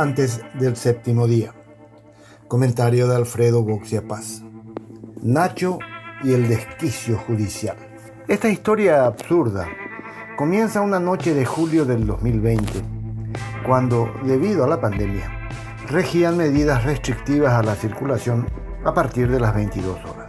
antes del séptimo día. Comentario de Alfredo Boxia Paz. Nacho y el desquicio judicial. Esta historia absurda comienza una noche de julio del 2020, cuando, debido a la pandemia, regían medidas restrictivas a la circulación a partir de las 22 horas.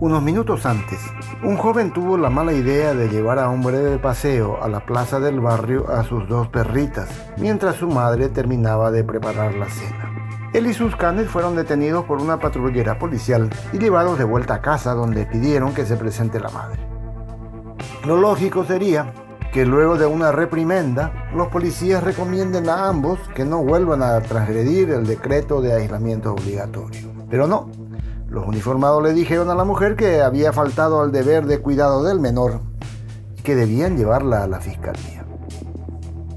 Unos minutos antes, un joven tuvo la mala idea de llevar a un breve paseo a la plaza del barrio a sus dos perritas, mientras su madre terminaba de preparar la cena. Él y sus canes fueron detenidos por una patrullera policial y llevados de vuelta a casa donde pidieron que se presente la madre. Lo lógico sería que luego de una reprimenda, los policías recomienden a ambos que no vuelvan a transgredir el decreto de aislamiento obligatorio. Pero no, los uniformados le dijeron a la mujer que había faltado al deber de cuidado del menor y que debían llevarla a la fiscalía.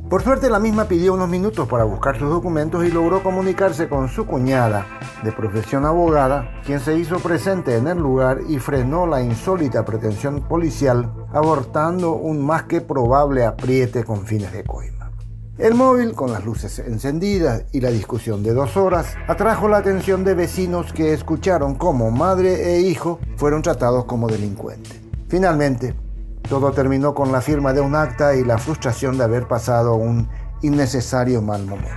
Por suerte la misma pidió unos minutos para buscar sus documentos y logró comunicarse con su cuñada, de profesión abogada, quien se hizo presente en el lugar y frenó la insólita pretensión policial, abortando un más que probable apriete con fines de coima. El móvil, con las luces encendidas y la discusión de dos horas, atrajo la atención de vecinos que escucharon cómo madre e hijo fueron tratados como delincuentes. Finalmente, todo terminó con la firma de un acta y la frustración de haber pasado un innecesario mal momento.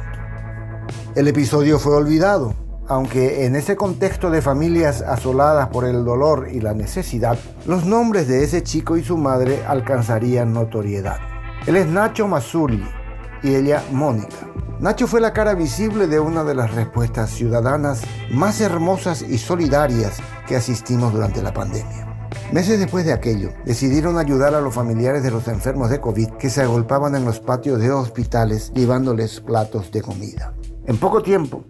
El episodio fue olvidado, aunque en ese contexto de familias asoladas por el dolor y la necesidad, los nombres de ese chico y su madre alcanzarían notoriedad. Él es Nacho Mazzulli, y ella Mónica. Nacho fue la cara visible de una de las respuestas ciudadanas más hermosas y solidarias que asistimos durante la pandemia. Meses después de aquello, decidieron ayudar a los familiares de los enfermos de COVID que se agolpaban en los patios de hospitales llevándoles platos de comida. En poco tiempo,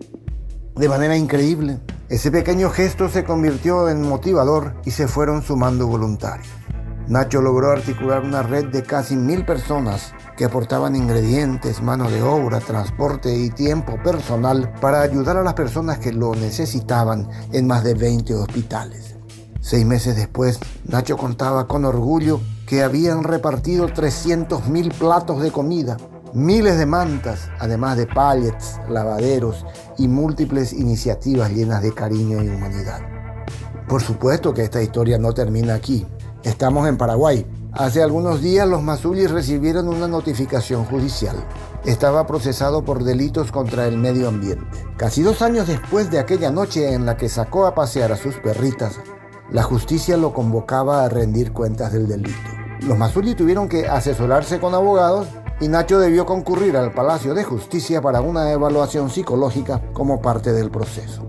de manera increíble, ese pequeño gesto se convirtió en motivador y se fueron sumando voluntarios. Nacho logró articular una red de casi mil personas que aportaban ingredientes, mano de obra, transporte y tiempo personal para ayudar a las personas que lo necesitaban en más de 20 hospitales. Seis meses después, Nacho contaba con orgullo que habían repartido 300.000 platos de comida, miles de mantas, además de pallets, lavaderos y múltiples iniciativas llenas de cariño y humanidad. Por supuesto que esta historia no termina aquí. Estamos en Paraguay. Hace algunos días los Mazulis recibieron una notificación judicial. Estaba procesado por delitos contra el medio ambiente. Casi dos años después de aquella noche en la que sacó a pasear a sus perritas, la justicia lo convocaba a rendir cuentas del delito. Los Mazuli tuvieron que asesorarse con abogados y Nacho debió concurrir al Palacio de Justicia para una evaluación psicológica como parte del proceso.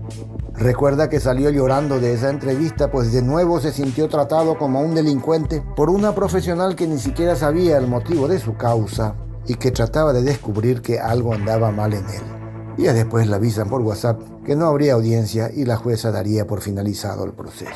Recuerda que salió llorando de esa entrevista, pues de nuevo se sintió tratado como un delincuente por una profesional que ni siquiera sabía el motivo de su causa y que trataba de descubrir que algo andaba mal en él. Días después le avisan por WhatsApp que no habría audiencia y la jueza daría por finalizado el proceso.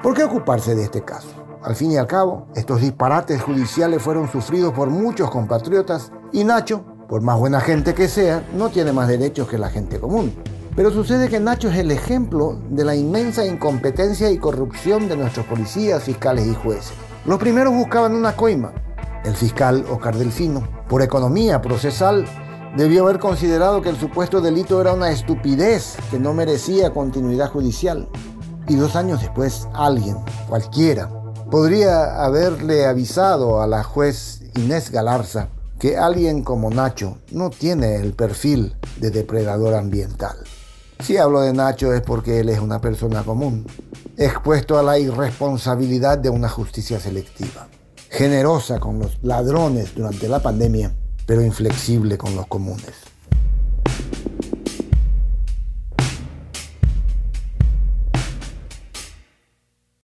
¿Por qué ocuparse de este caso? Al fin y al cabo, estos disparates judiciales fueron sufridos por muchos compatriotas y Nacho, por más buena gente que sea, no tiene más derechos que la gente común. Pero sucede que Nacho es el ejemplo de la inmensa incompetencia y corrupción de nuestros policías, fiscales y jueces. Los primeros buscaban una coima. El fiscal Oscar Delfino, por economía procesal, debió haber considerado que el supuesto delito era una estupidez que no merecía continuidad judicial. Y dos años después, alguien, cualquiera, podría haberle avisado a la juez Inés Galarza que alguien como Nacho no tiene el perfil de depredador ambiental. Si hablo de Nacho es porque él es una persona común, expuesto a la irresponsabilidad de una justicia selectiva, generosa con los ladrones durante la pandemia, pero inflexible con los comunes.